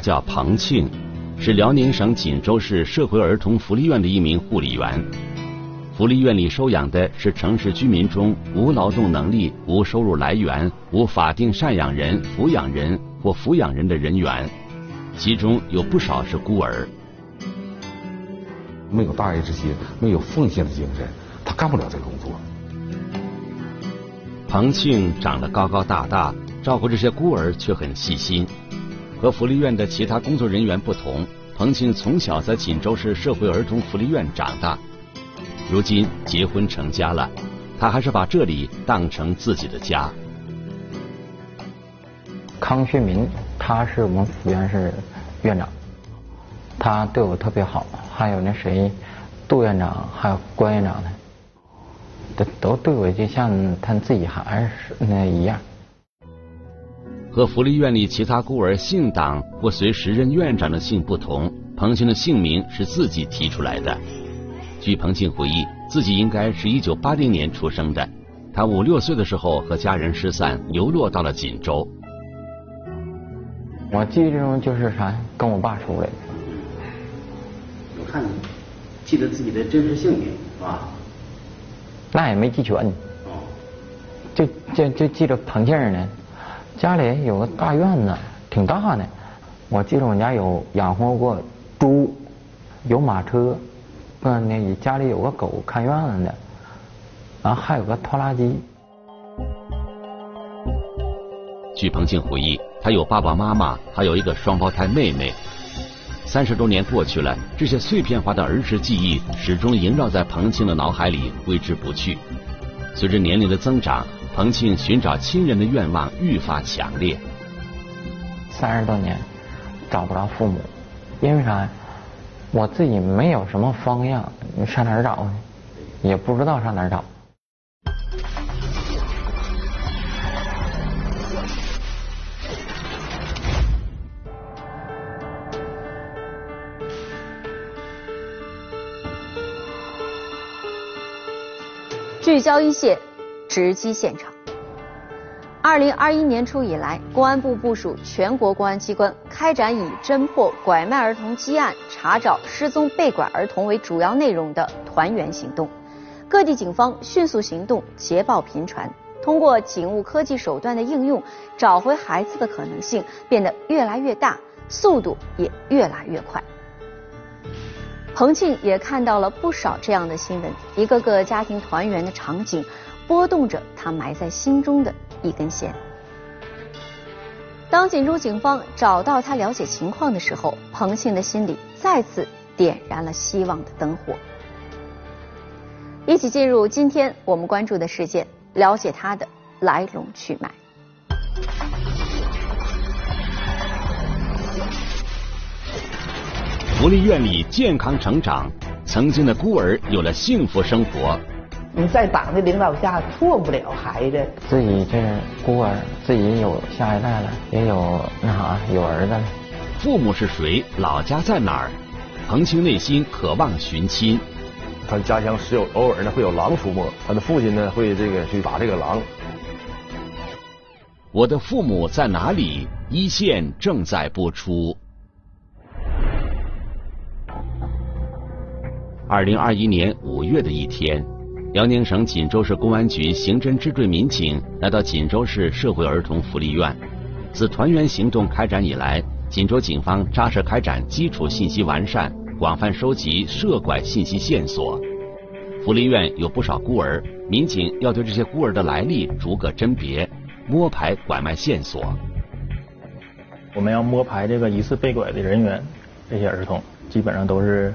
他叫庞庆，是辽宁省锦州市社会儿童福利院的一名护理员。福利院里收养的是城市居民中无劳动能力、无收入来源、无法定赡养人、抚养人或抚养人的人员，其中有不少是孤儿。没有大爱之心，没有奉献的精神，他干不了这个工作。庞庆长得高高大大，照顾这些孤儿却很细心。和福利院的其他工作人员不同，彭庆从小在锦州市社会儿童福利院长大。如今结婚成家了，他还是把这里当成自己的家。康学民，他是我们福院是院长，他对我特别好。还有那谁，杜院长，还有关院长呢，都都对我就像他自己孩儿那一样。和福利院里其他孤儿姓党或随时任院长的姓不同，彭庆的姓名是自己提出来的。据彭庆回忆，自己应该是一九八零年出生的。他五六岁的时候和家人失散，流落到了锦州。我记忆中就是啥，跟我爸出来的。我看记得自己的真实姓名是吧？那也没记全。哦。就就就记着彭庆呢。家里有个大院子，挺大的。我记得我家有养活过猪，有马车。嗯，那家里有个狗看院子的，然后还有个拖拉机。据彭庆回忆，他有爸爸妈妈，还有一个双胞胎妹妹。三十多年过去了，这些碎片化的儿时记忆始终萦绕在彭庆的脑海里，挥之不去。随着年龄的增长，彭庆寻找亲人的愿望愈发强烈。三十多年找不着父母，因为啥？我自己没有什么方向，你上哪儿找呢？也不知道上哪儿找。聚焦一线，直击现场。二零二一年初以来，公安部部署全国公安机关开展以侦破拐卖儿童积案、查找失踪被拐儿童为主要内容的团圆行动。各地警方迅速行动，捷报频传。通过警务科技手段的应用，找回孩子的可能性变得越来越大，速度也越来越快。彭庆也看到了不少这样的新闻，一个个家庭团圆的场景，拨动着他埋在心中的。一根弦。当锦州警方找到他了解情况的时候，彭庆的心里再次点燃了希望的灯火。一起进入今天我们关注的事件，了解他的来龙去脉。福利院里健康成长，曾经的孤儿有了幸福生活。你在党的领导下错不了孩子。自己这孤儿，自己有下一代了，也有那啥有儿子了。父母是谁？老家在哪儿？彭清内心渴望寻亲。他家乡时有偶尔呢会有狼出没，他的父亲呢会这个去打这个狼。我的父母在哪里？一线正在播出。二零二一年五月的一天。辽宁省锦州市公安局刑侦支队民警来到锦州市社会儿童福利院。自团圆行动开展以来，锦州警方扎实开展基础信息完善，广泛收集涉拐信息线索。福利院有不少孤儿，民警要对这些孤儿的来历逐个甄别，摸排拐卖线索。我们要摸排这个疑似被拐的人员，这些儿童基本上都是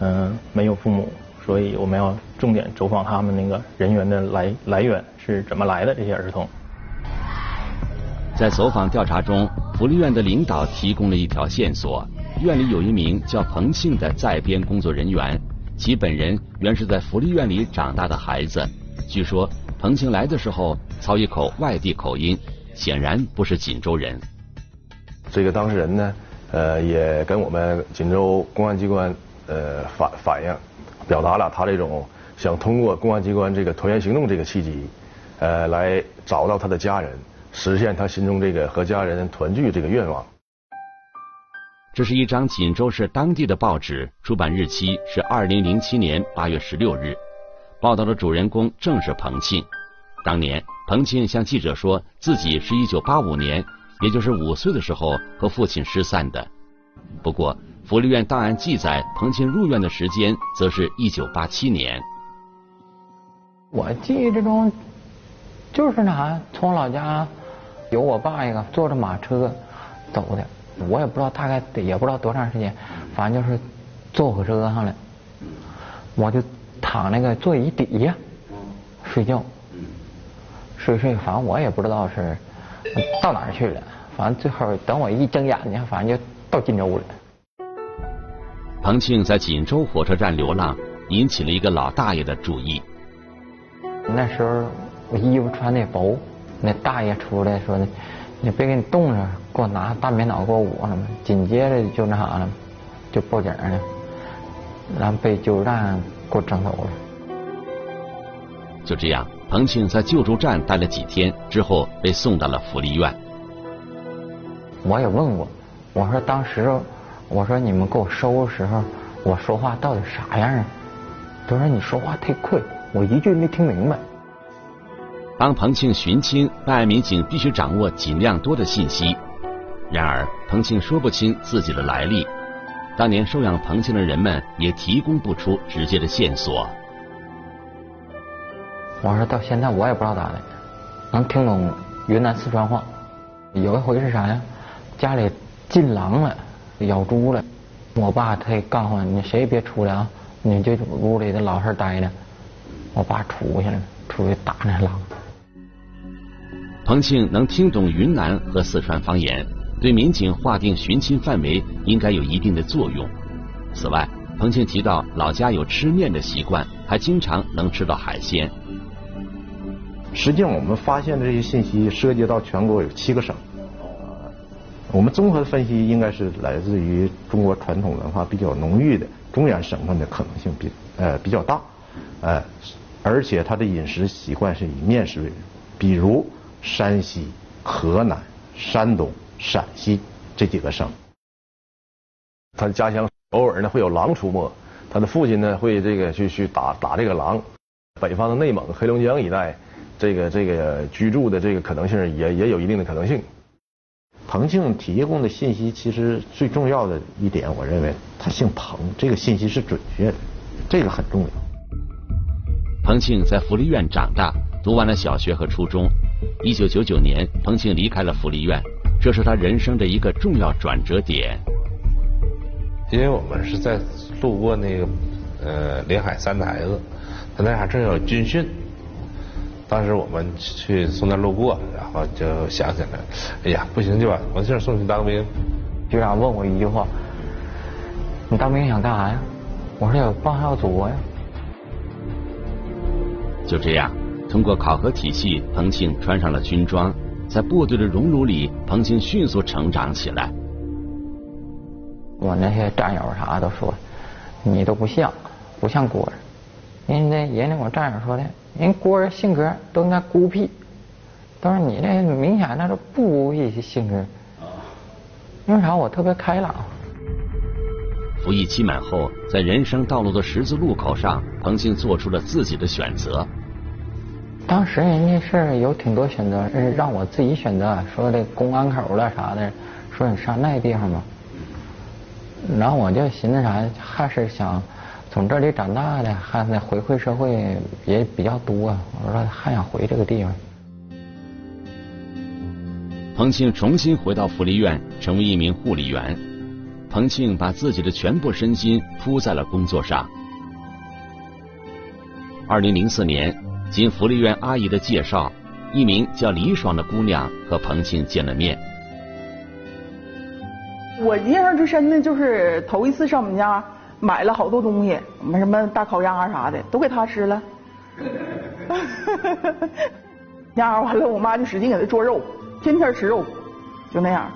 嗯没有父母。所以我们要重点走访他们那个人员的来来源是怎么来的这些儿童。在走访调查中，福利院的领导提供了一条线索：院里有一名叫彭庆的在编工作人员，其本人原是在福利院里长大的孩子。据说彭庆来的时候操一口外地口音，显然不是锦州人。这个当事人呢，呃，也跟我们锦州公安机关呃反反映。表达了他这种想通过公安机关这个团圆行动这个契机，呃，来找到他的家人，实现他心中这个和家人团聚这个愿望。这是一张锦州市当地的报纸，出版日期是二零零七年八月十六日。报道的主人公正是彭庆。当年，彭庆向记者说自己是一九八五年，也就是五岁的时候和父亲失散的。不过，福利院档案记载，彭庆入院的时间则是一九八七年。我记这种，就是那啥，从老家有我爸一个坐着马车走的。我也不知道大概也不知道多长时间，反正就是坐火车上了，我就躺那个座椅底下睡觉，睡睡，反正我也不知道是到哪儿去了，反正最后等我一睁眼睛，反正就到锦州了。彭庆在锦州火车站流浪，引起了一个老大爷的注意。那时候我衣服穿的薄，那大爷出来说的。你别给你冻着，给我拿大棉袄给我捂上。紧接着就那啥了，就报警了，然后被救助站给我整走了。就这样，彭庆在救助站待了几天之后，被送到了福利院。我也问过，我说当时我说你们给我收的时候，我说话到底啥样啊？他说你说话太快，我一句没听明白。帮彭庆寻亲，办案民警必须掌握尽量多的信息。然而，彭庆说不清自己的来历，当年收养彭庆的人们也提供不出直接的线索。我说到现在我也不知道咋的，能听懂云南四川话。有一回是啥呀？家里进狼了，咬猪了，我爸他也告诉我，你谁也别出来啊，你就屋里的老实待着。我爸出去了，出去打那狼。彭庆能听懂云南和四川方言，对民警划定寻亲范围应该有一定的作用。此外，彭庆提到老家有吃面的习惯，还经常能吃到海鲜。实际上，我们发现的这些信息涉及到全国有七个省。我们综合分析，应该是来自于中国传统文化比较浓郁的中原省份的可能性比呃比较大，呃，而且他的饮食习惯是以面食为主，比如。山西、河南、山东、陕西这几个省，他的家乡偶尔呢会有狼出没，他的父亲呢会这个去去打打这个狼。北方的内蒙、黑龙江一带，这个这个居住的这个可能性也也有一定的可能性。彭庆提供的信息其实最重要的一点，我认为他姓彭，这个信息是准确的，这个很重要。彭庆在福利院长大，读完了小学和初中。一九九九年，彭庆离开了福利院，这是他人生的一个重要转折点。因为我们是在路过那个呃临海三台子，他那还正有军训，当时我们去从那路过，然后就想起来，哎呀，不行就把王庆送去当兵。局长问我一句话：“你当兵想干啥呀？”我说：“要报效祖国呀。”就这样。通过考核体系，彭庆穿上了军装，在部队的荣辱里，彭庆迅速成长起来。我那些战友啥都说，你都不像，不像郭儿。人家人家我战友说的，人孤儿性格都应该孤僻，都是你这明显那是不孤僻性格。因为啥？我特别开朗。服役期满后，在人生道路的十字路口上，彭庆做出了自己的选择。当时人家是有挺多选择，让我自己选择，说的公安口了啥的，说你上那地方吧。然后我就寻思啥，还是想从这里长大的，还得回馈社会也比较多。我说还想回这个地方。彭庆重新回到福利院，成为一名护理员。彭庆把自己的全部身心扑在了工作上。二零零四年。经福利院阿姨的介绍，一名叫李爽的姑娘和彭庆见了面。我印象最深的就是头一次上我们家买了好多东西，什么大烤鸭啥的，都给他吃了。鸭完了，我妈就使劲给他做肉，天天吃肉，就那样。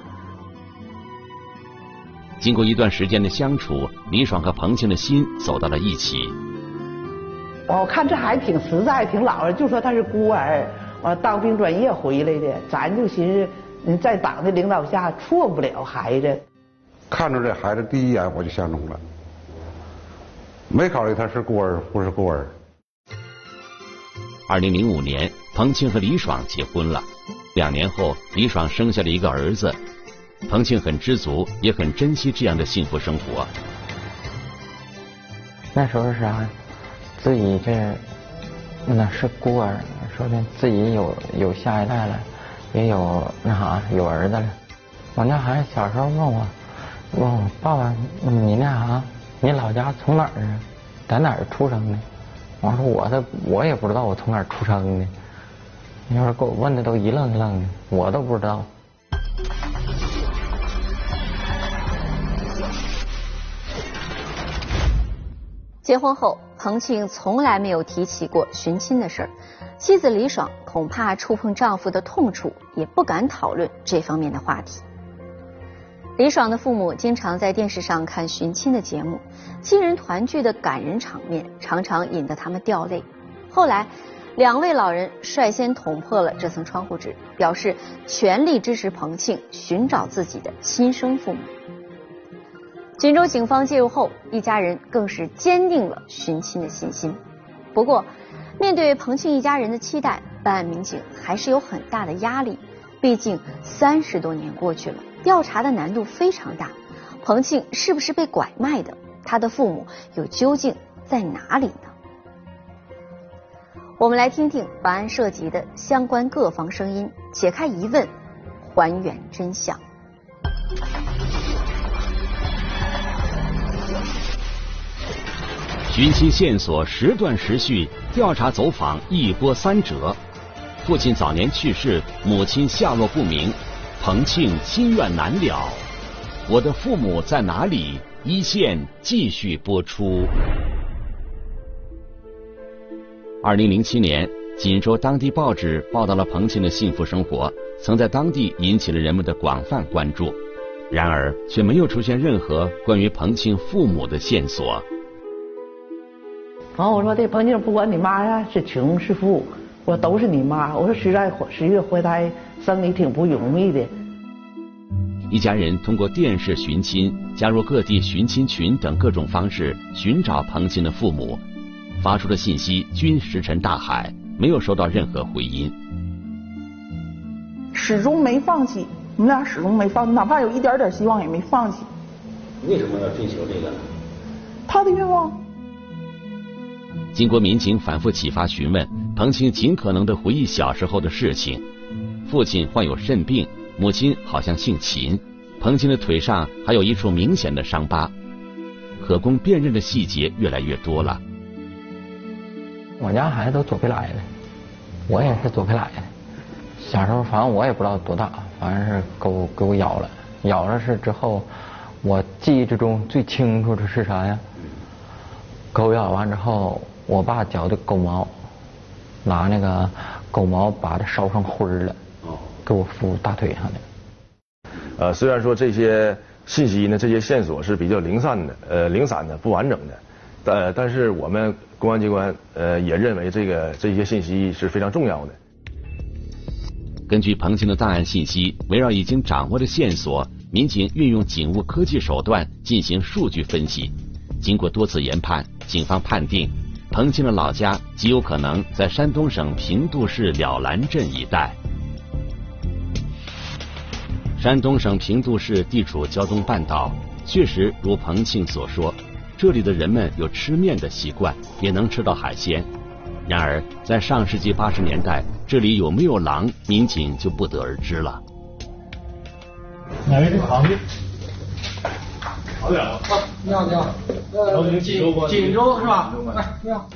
经过一段时间的相处，李爽和彭庆的心走到了一起。我看这孩子挺实在，挺老实，就说他是孤儿，完当兵转业回来的，咱就寻思，在党的领导下错不了孩子。看着这孩子第一眼我就相中了，没考虑他是孤儿不是孤儿。二零零五年，彭庆和李爽结婚了。两年后，李爽生下了一个儿子。彭庆很知足，也很珍惜这样的幸福生活。那时候是啥？自己这那是孤儿，说的自己有有下一代了，也有那啥有儿子了。我那孩子小时候问我，问我爸爸，你那啥，你老家从哪儿啊？在哪儿出生的？我说我这我也不知道我从哪儿出生的。你要是给我问的都一愣一愣的，我都不知道。结婚后，彭庆从来没有提起过寻亲的事儿，妻子李爽恐怕触碰丈夫的痛处，也不敢讨论这方面的话题。李爽的父母经常在电视上看寻亲的节目，亲人团聚的感人场面常常引得他们掉泪。后来，两位老人率先捅破了这层窗户纸，表示全力支持彭庆寻找自己的亲生父母。锦州警方介入后，一家人更是坚定了寻亲的信心。不过，面对彭庆一家人的期待，办案民警还是有很大的压力。毕竟三十多年过去了，调查的难度非常大。彭庆是不是被拐卖的？他的父母又究竟在哪里呢？我们来听听本案涉及的相关各方声音，解开疑问，还原真相。寻亲线索时断时续，调查走访一波三折。父亲早年去世，母亲下落不明，彭庆心愿难了。我的父母在哪里？一线继续播出。二零零七年，锦州当地报纸报道了彭庆的幸福生活，曾在当地引起了人们的广泛关注。然而，却没有出现任何关于彭庆父母的线索。然后我说这彭庆，不管你妈呀是穷是富，我都是你妈。我说实在十月怀胎生你挺不容易的。一家人通过电视寻亲、加入各地寻亲群等各种方式寻找彭庆的父母，发出的信息均石沉大海，没有收到任何回音。始终没放弃，我们俩始终没放弃，哪怕有一点点希望也没放弃。为什么要追求这个呢？他的愿望。经过民警反复启发询问，彭庆尽可能的回忆小时候的事情。父亲患有肾病，母亲好像姓秦。彭庆的腿上还有一处明显的伤疤，可供辨认的细节越来越多了。我家孩子都左皮来的，我也是左皮来的。小时候反正我也不知道多大，反正是给我给我咬了，咬了是之后，我记忆之中最清楚的是啥呀？狗咬完之后。我爸嚼的狗毛，拿那个狗毛把它烧成灰了，给我敷大腿上的。呃，虽然说这些信息呢，这些线索是比较零散的，呃，零散的、不完整的，但但是我们公安机关呃也认为这个这些信息是非常重要的。根据彭庆的档案信息，围绕已经掌握的线索，民警运用警务科技手段进行数据分析，经过多次研判，警方判定。彭庆的老家极有可能在山东省平度市了兰镇一带。山东省平度市地处胶东半岛，确实如彭庆所说，这里的人们有吃面的习惯，也能吃到海鲜。然而，在上世纪八十年代，这里有没有狼，民警就不得而知了。哪位是旁边？好点了。你好，你好。呃，锦锦州是吧？哎，你好。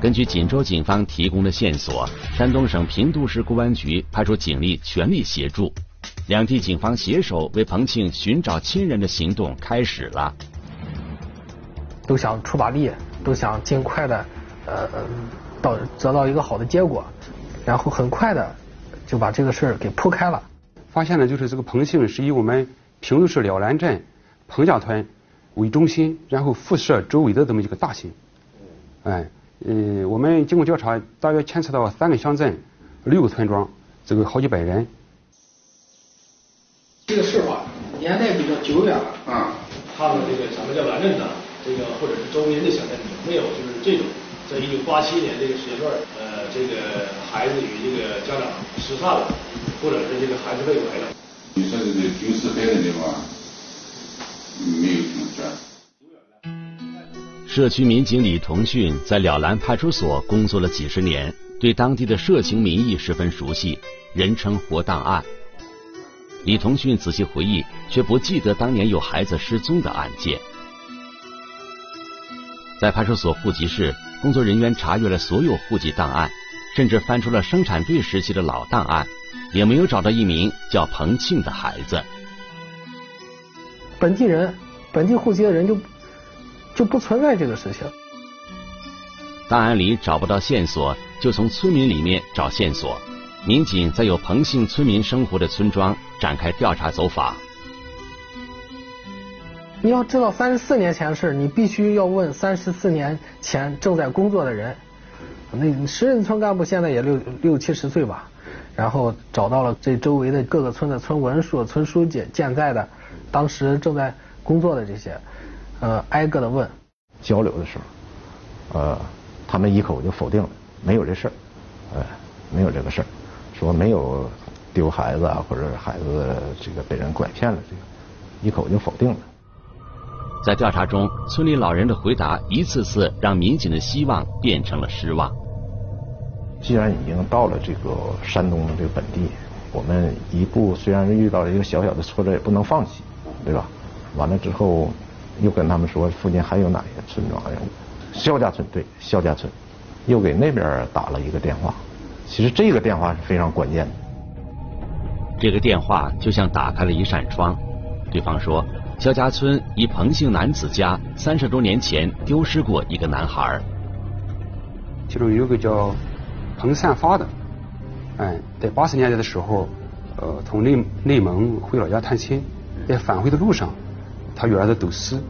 根据锦州警方提供的线索，山东省平度市公安局派出警力全力协助，两地警方携手为彭庆寻找亲人的行动开始了。都想出把力，都想尽快的呃到得到一个好的结果，然后很快的就把这个事儿给铺开了。发现呢，就是这个彭庆是以我们平度市了兰镇。彭家村为中心，然后辐射周围的这么一个大型，哎，嗯，我们经过调查，大约牵扯到三个乡镇、六个村庄，这个好几百人。这个事吧，你年代比较久远了啊。他们这个什么叫蓝镇呢？这个或者是周边的小镇有没有就是这种，在一九八七年这个时间段，呃，这个孩子与这个家长失散了，或者是这个孩子被拐了。你说这个丢失孩子的话，没有听说。社区民警李同训在了兰派出所工作了几十年，对当地的社情民意十分熟悉，人称“活档案”。李同训仔细回忆，却不记得当年有孩子失踪的案件。在派出所户籍室，工作人员查阅了所有户籍档案，甚至翻出了生产队时期的老档案，也没有找到一名叫彭庆的孩子。本地人、本地户籍的人就就不存在这个事情。档案里找不到线索，就从村民里面找线索。民警在有彭姓村民生活的村庄展开调查走访。你要知道三十四年前的事，你必须要问三十四年前正在工作的人。那时任村干部现在也六六七十岁吧，然后找到了这周围的各个村的村文书、村书记、健在的，当时正在工作的这些，呃，挨个的问。交流的时候，呃，他们一口就否定了，没有这事儿，哎，没有这个事儿，说没有丢孩子啊，或者孩子这个被人拐骗了，这个一口就否定了。在调查中，村里老人的回答一次次让民警的希望变成了失望。既然已经到了这个山东的这个本地，我们一步虽然遇到了一个小小的挫折，也不能放弃，对吧？完了之后，又跟他们说附近还有哪些村庄？肖家村对，肖家村，又给那边打了一个电话。其实这个电话是非常关键的。这个电话就像打开了一扇窗，对方说。肖家村一彭姓男子家三十多年前丢失过一个男孩，其中有个叫彭善发的，哎，在八十年代的时候，呃，从内内蒙回老家探亲，在返回的路上，他与儿子都死。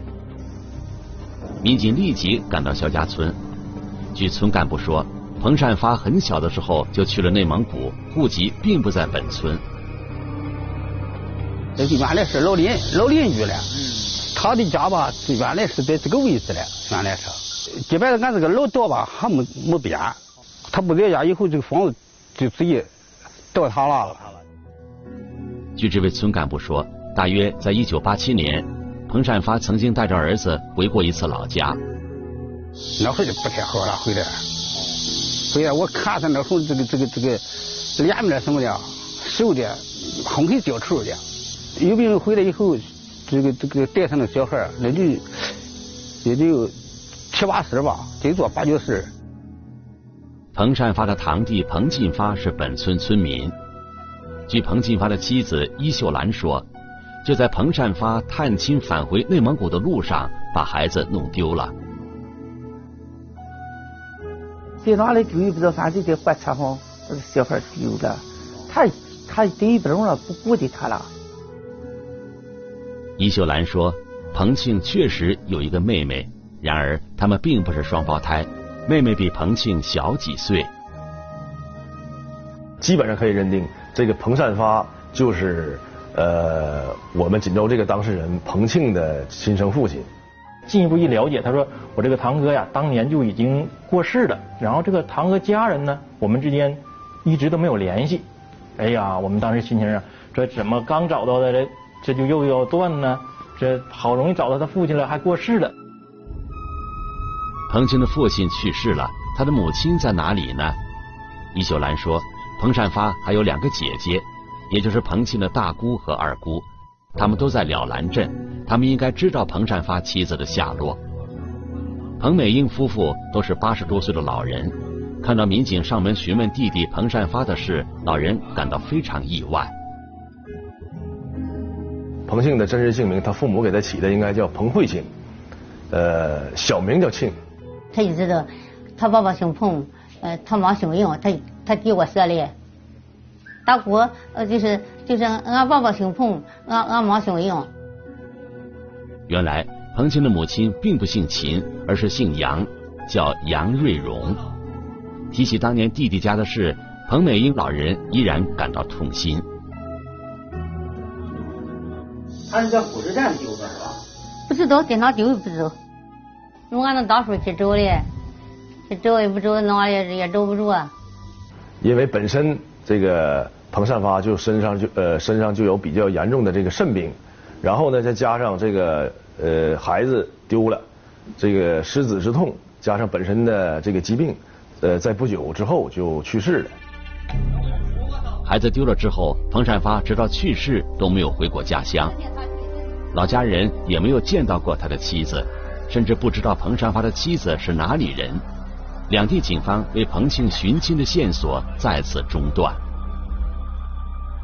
民警立即赶到肖家村，据村干部说，彭善发很小的时候就去了内蒙古，户籍并不在本村。这原来是老邻老邻居了，他的家吧，原来是在这个位置了，原来是，基本上俺这个老道吧还没没变，他不在家以后，这个房子就直接倒塌了。据这位村干部说，大约在一九八七年，彭善发曾经带着儿子回过一次老家。那会儿就不太好了，回来，回来我看他那时候这个这个这个脸面什么的，瘦的，很会交愁的。有病人回来以后，这个这个带上那小孩那就也就七八十吧，最多八九十。彭善发的堂弟彭进发是本村村民。据彭进发的妻子伊秀兰说，就在彭善发探亲返回内蒙古的路上，把孩子弄丢了。在哪里丢也不知道，反正在火车上，这个小孩丢了，他他对不中了，不顾及他了。伊秀兰说：“彭庆确实有一个妹妹，然而他们并不是双胞胎，妹妹比彭庆小几岁。基本上可以认定，这个彭善发就是呃我们锦州这个当事人彭庆的亲生父亲。进一步一了解，他说我这个堂哥呀，当年就已经过世了。然后这个堂哥家人呢，我们之间一直都没有联系。哎呀，我们当时心情啊，这怎么刚找到的这？”这就又要断呢，这好容易找到他父亲了，还过世了。彭庆的父亲去世了，他的母亲在哪里呢？伊秀兰说，彭善发还有两个姐姐，也就是彭庆的大姑和二姑，他们都在了兰镇，他们应该知道彭善发妻子的下落。彭美英夫妇都是八十多岁的老人，看到民警上门询问弟弟彭善发的事，老人感到非常意外。彭庆的真实姓名，他父母给他起的应该叫彭慧庆，呃，小名叫庆。他就知道，他爸爸姓彭，呃，他妈姓英，他他给我说的。大姑，呃，就是就是俺爸爸姓彭，俺俺妈姓杨。原来彭琴的母亲并不姓秦，而是姓杨，叫杨瑞荣。提起当年弟弟家的事，彭美英老人依然感到痛心。他是在火车站丢的是吧？不知道在哪丢不知道，用俺那大叔去找的，去找也不找，哪里也找不着啊。因为本身这个彭善发就身上就呃身上就有比较严重的这个肾病，然后呢再加上这个呃孩子丢了，这个失子之痛，加上本身的这个疾病，呃在不久之后就去世了。孩子丢了之后，彭善发直到去世都没有回过家乡，老家人也没有见到过他的妻子，甚至不知道彭善发的妻子是哪里人。两地警方为彭庆寻亲的线索再次中断。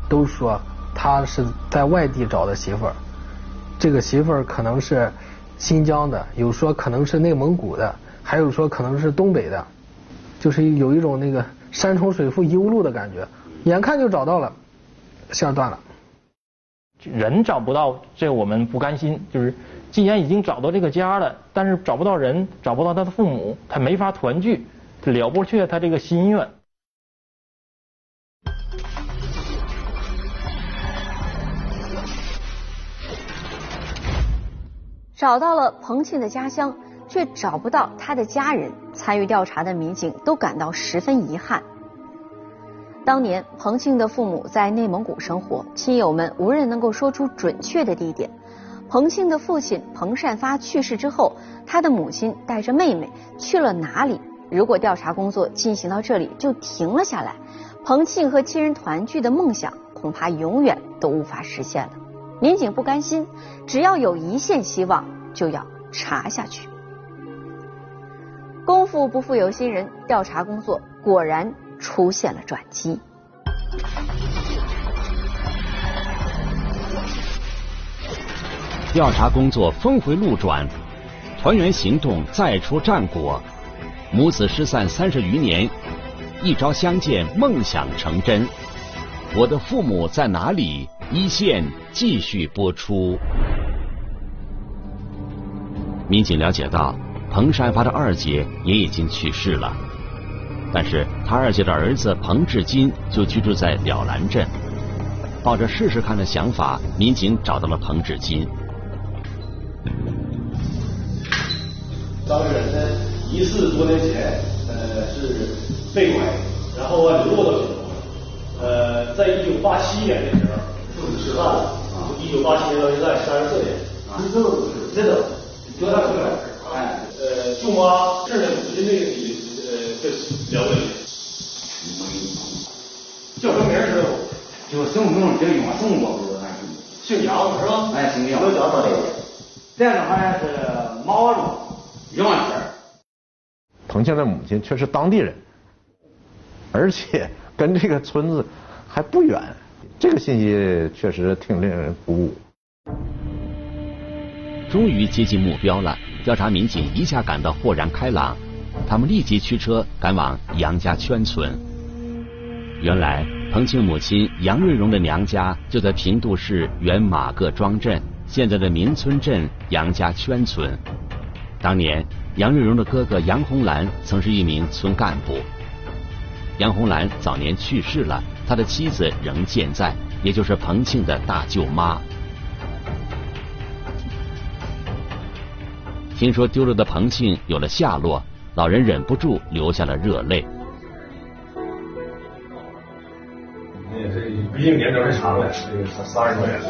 都说他是在外地找的媳妇儿，这个媳妇儿可能是新疆的，有说可能是内蒙古的，还有说可能是东北的，就是有一种那个山重水复疑无路的感觉。眼看就找到了，线断了。人找不到，这我们不甘心。就是既然已经找到这个家了，但是找不到人，找不到他的父母，他没法团聚，了不却他这个心愿。找到了彭庆的家乡，却找不到他的家人，参与调查的民警都感到十分遗憾。当年彭庆的父母在内蒙古生活，亲友们无人能够说出准确的地点。彭庆的父亲彭善发去世之后，他的母亲带着妹妹去了哪里？如果调查工作进行到这里就停了下来，彭庆和亲人团聚的梦想恐怕永远都无法实现了。民警不甘心，只要有一线希望，就要查下去。功夫不负有心人，调查工作果然。出现了转机。调查工作峰回路转，团圆行动再出战果，母子失散三十余年，一朝相见，梦想成真。我的父母在哪里？一线继续播出。民警了解到，彭善发的二姐也已经去世了。但是他二姐的儿子彭志金就居住在了兰镇，抱着试试看的想法，民警找到了彭志金。当事人呢，疑似多年前呃是被拐，然后啊流落到。呃，在一九八七年的时候父子失散了，一九八七年到现在三十四年。啊，这都是真的，多大岁数？哎，呃，舅妈是母亲那个你。这了解，叫什么名儿知道不？就姓名叫永宋吧，不是？姓杨是吧？哎，姓杨。都叫他的。这样好像是毛路杨氏。彭庆的母亲却是当地人，而且跟这个村子还不远，这个信息确实挺令人鼓舞。终于接近目标了，调查民警一下感到豁然开朗。他们立即驱车赶往杨家圈村。原来，彭庆母亲杨瑞荣的娘家就在平度市原马各庄镇，现在的民村镇杨家圈村。当年，杨瑞荣的哥哥杨红兰曾是一名村干部。杨红兰早年去世了，他的妻子仍健在，也就是彭庆的大舅妈。听说丢了的彭庆有了下落。老人忍不住流下了热泪。毕竟年头也长了，这个三十多年了。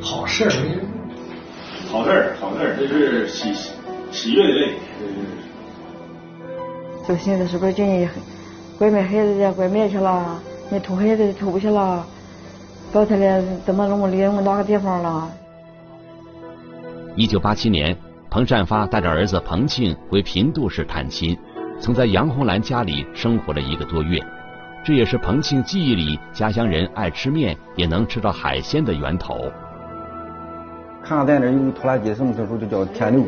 好事儿，好事儿，好事儿，这是喜喜悦的泪。就现在是不是叫你拐卖孩子的拐卖去了？你偷孩子偷去了？到他的怎么那么离我们哪个地方了？一九八七年。彭善发带着儿子彭庆回平度市探亲，曾在杨红兰家里生活了一个多月，这也是彭庆记忆里家乡人爱吃面也能吃到海鲜的源头。看看在那有个拖拉机，什么时候就叫天牛，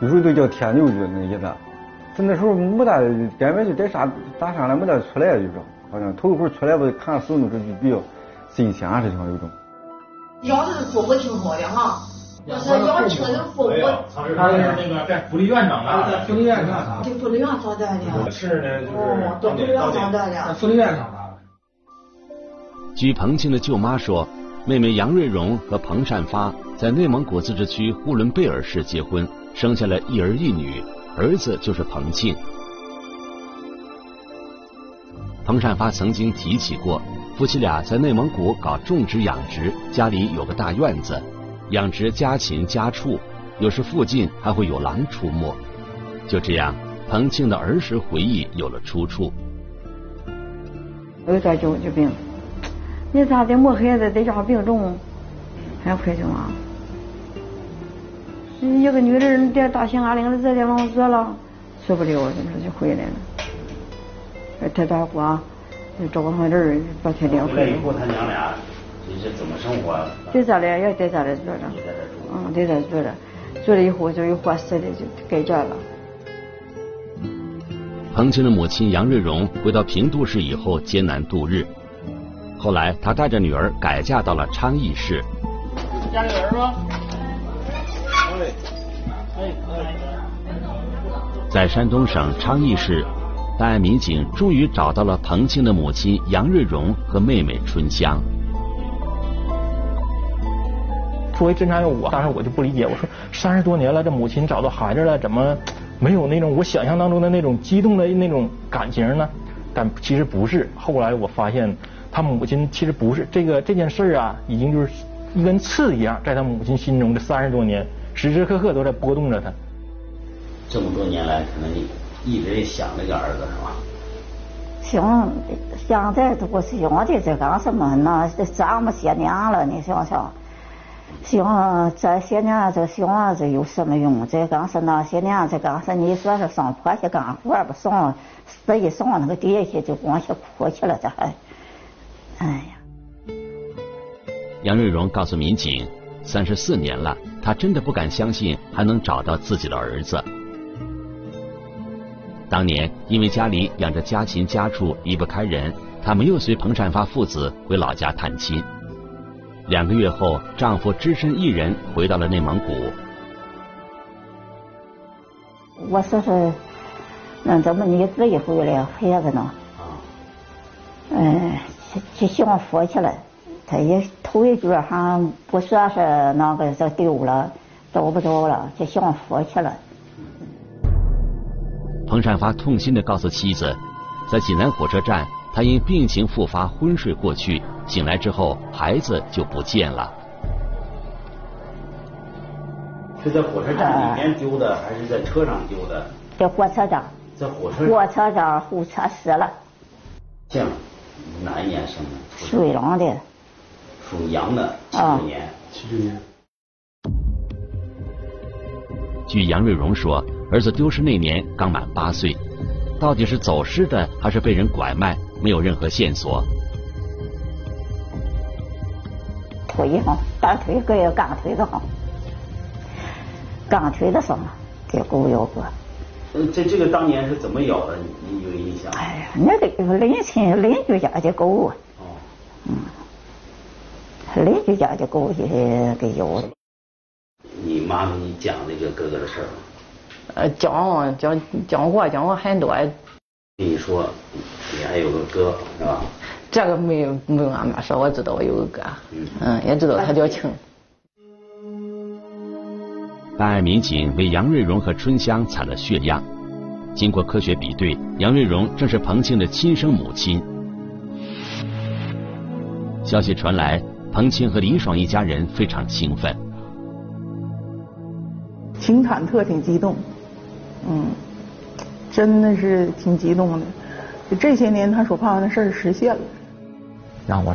有时候就叫天牛，就那意思。就那时候没大，根本就在啥咋上来没大出来，就是好像头一回出来不，看手那就比较新鲜，是像有种。要是说不清楚的哈。就是的父母，他是那个在福利院长大的，福利院长大，在福利院长大的。是呢，就是在福利院长大的。福利院长大的。据彭庆的舅妈说，妹妹杨瑞荣和彭善发在内蒙古自治区呼伦贝尔市结婚，生下了一儿一女，儿子就是彭庆。彭善发曾经提起过，夫妻俩在内蒙古搞种植养殖，家里有个大院子，养殖家禽家畜，有时附近还会有狼出没。就这样，彭庆的儿时回忆有了出处。有点焦急病。你咋的？没孩子在家病重，还回去吗？一个女人在大兴安岭的这地方死了，受不了，怎么就回来了？他大伙找上人把天亮。回来以后，他娘俩这是怎么生活？在这里也在这里住着，嗯，在这住着，住了以后就有合适的就改嫁了。彭清的母亲杨瑞荣回到平度市以后艰难度日。后来，她带着女儿改嫁到了昌邑市。家里有人吗？在山东省昌邑市，办案民警终于找到了彭庆的母亲杨瑞荣和妹妹春香。作为侦查员，我当时我就不理解，我说三十多年了，这母亲找到孩子了，怎么没有那种我想象当中的那种激动的那种感情呢？但其实不是，后来我发现。他母亲其实不是这个这件事啊，已经就是一根刺一样，在他母亲心中这三十多年，时时刻刻都在波动着他。这么多年来，可能一直想那个儿子是吧？想想再多想的这干什么呢？这这么些年了，你想想，想这些年这想这有什么用？这刚是那些年这刚是你说是上坡去干活不上，死一上那个地去就光去哭去了，这还。哎呀！杨瑞荣告诉民警，三十四年了，他真的不敢相信还能找到自己的儿子。当年因为家里养着家禽家畜离不开人，他没有随彭善发父子回老家探亲。两个月后，丈夫只身一人回到了内蒙古。我说是，那怎么你自己回来孩子呢？嗯。去享福去了，他也头一句还不说是那个这丢了，找不着了，去享福去了。彭善发痛心的告诉妻子，在济南火车站，他因病情复发昏睡过去，醒来之后孩子就不见了。是在火车站里面丢的，还是在车上丢的？在火车站。在火车。火车站候车室了。这样。哪一年生的？属羊的。属羊的，七九年。七九年。据杨瑞荣说，儿子丢失那年刚满八岁，到底是走失的还是被人拐卖，没有任何线索。腿哈，大腿搁要钢腿的哈，钢腿的上给狗咬过。这这个当年是怎么咬的？你你有印象？哎呀，那个邻亲邻居家的狗啊，嗯，邻居家的狗给给咬的。你妈给你讲那个哥哥的事儿吗？呃，讲讲讲过讲过很多。跟你说，你还有个哥是吧？这个没有没有俺妈说，我知道我有个哥，嗯，也知道他叫庆。办案民警为杨瑞荣和春香采了血样，经过科学比对，杨瑞荣正是彭庆的亲生母亲。消息传来，彭庆和李爽一家人非常兴奋，挺忐忑，挺激动，嗯，真的是挺激动的。就这些年他所盼望的事儿实现了，让我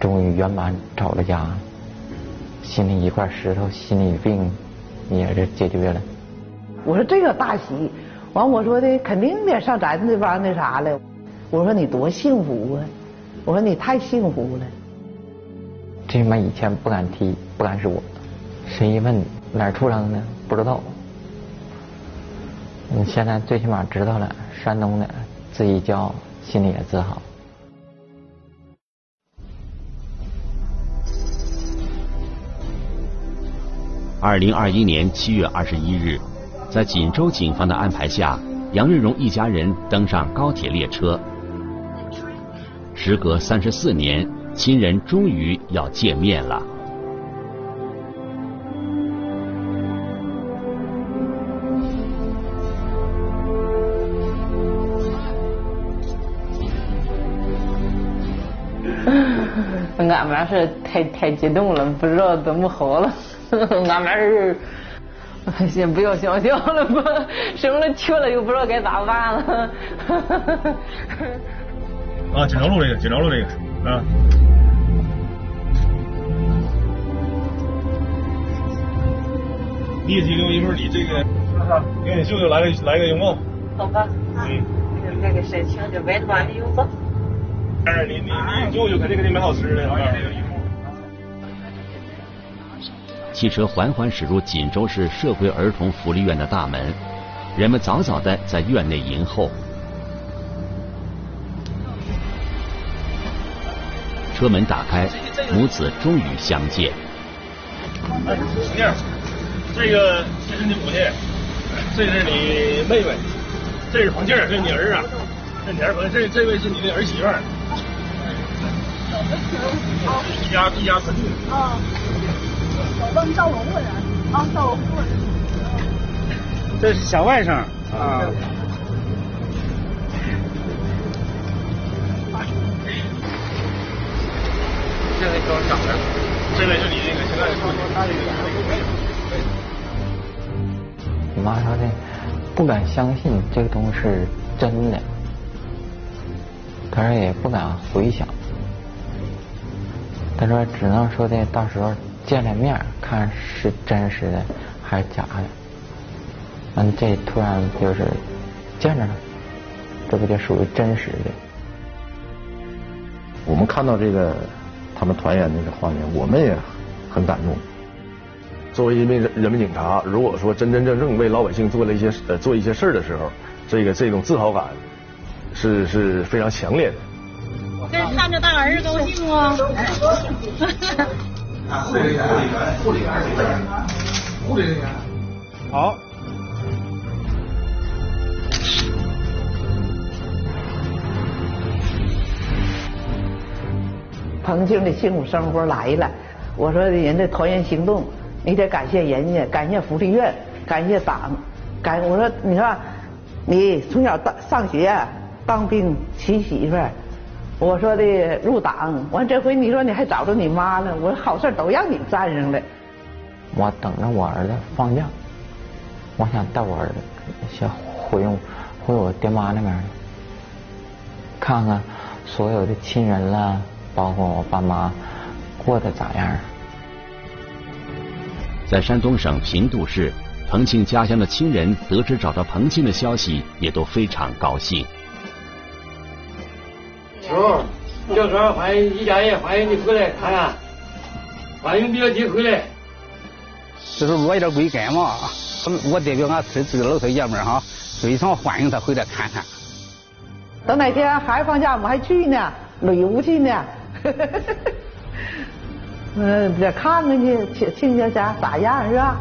终于圆满找了家，心里一块石头，心里病。也是解决了。我说这个大喜，完我说的肯定得上咱这帮那啥了。我说你多幸福啊！我说你太幸福了。最起码以前不敢提，不敢说。谁一问哪儿出生的，不知道。你现在最起码知道了，山东的，自己叫，心里也自豪。二零二一年七月二十一日，在锦州警方的安排下，杨瑞荣一家人登上高铁列车。时隔三十四年，亲人终于要见面了。俺们是太太激动了，不知道怎么好了。俺们是先不要想象了吧，生了去了又不知道该咋办了。啊，锦州路这个，锦州路这个，啊。你也激动，一会儿你这个，给你舅舅来个来个拥抱。好吧。嗯。那个事情就外头把你拥抱。但是你你你舅舅肯定给你买好吃的。汽车缓缓驶入锦州市社会儿童福利院的大门，人们早早的在院内迎候。车门打开，母子终于相见。哎，婷婷，这个这是你母亲，这是你妹妹，这是黄静，这是你儿啊，这你儿子，这这位是你的儿媳妇。一家一家团聚。啊。我帮照顾户人，啊，赵龙过来。这是小外甥啊。这位装小的，这位是你那个现在的父亲。我妈说的，不敢相信这个东西是真的，她说也不敢回想。他说：“只能说的，到时候见了面，看是真实的还是假的。嗯，这突然就是见着了，这不就属于真实的？我们看到这个他们团圆那个画面，我们也很感动。作为一名人民警察，如果说真真正正为老百姓做了一些呃做一些事儿的时候，这个这种自豪感是是非常强烈的。”这看着大儿子高兴吗？护理员，护理员，护理人员，好。曾经的幸福生活来了，我说人家团圆行动，你得感谢人家，感谢福利院，感谢党，感我说你看，你从小当上学，当兵，娶媳妇儿。我说的入党，完这回你说你还找着你妈了，我说好事都让你占上了。我等着我儿子放假，我想带我儿子先回回我爹妈那边，看看所有的亲人了，包括我爸妈过得咋样。在山东省平度市，彭庆家乡的亲人得知找到彭庆的消息，也都非常高兴。叔，叫说欢迎一家人，欢迎你回来看看，欢迎表弟回来。就是我一点贵根嘛，我代表俺村这个老少爷们哈，非常欢迎他回来看看。等哪天孩子放假，我们还去呢，旅游去呢。嗯，得看看去，亲亲家家咋样是吧？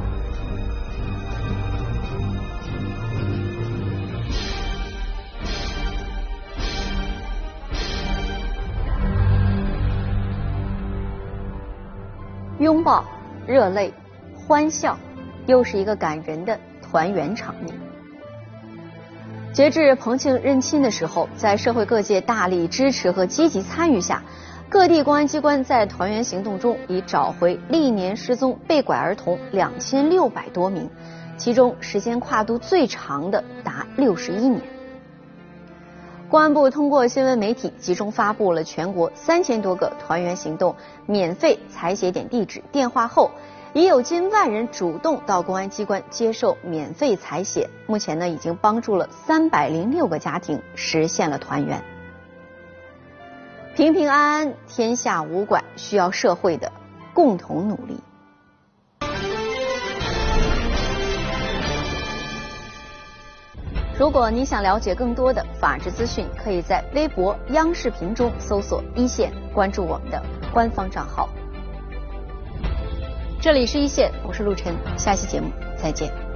拥抱、热泪、欢笑，又是一个感人的团圆场面。截至彭庆认亲的时候，在社会各界大力支持和积极参与下，各地公安机关在团圆行动中已找回历年失踪被拐儿童两千六百多名，其中时间跨度最长的达六十一年。公安部通过新闻媒体集中发布了全国三千多个团圆行动免费采血点地址、电话后，已有近万人主动到公安机关接受免费采血。目前呢，已经帮助了三百零六个家庭实现了团圆。平平安安，天下无拐，需要社会的共同努力。如果你想了解更多的法治资讯，可以在微博、央视频中搜索“一线”，关注我们的官方账号。这里是一线，我是陆晨，下期节目再见。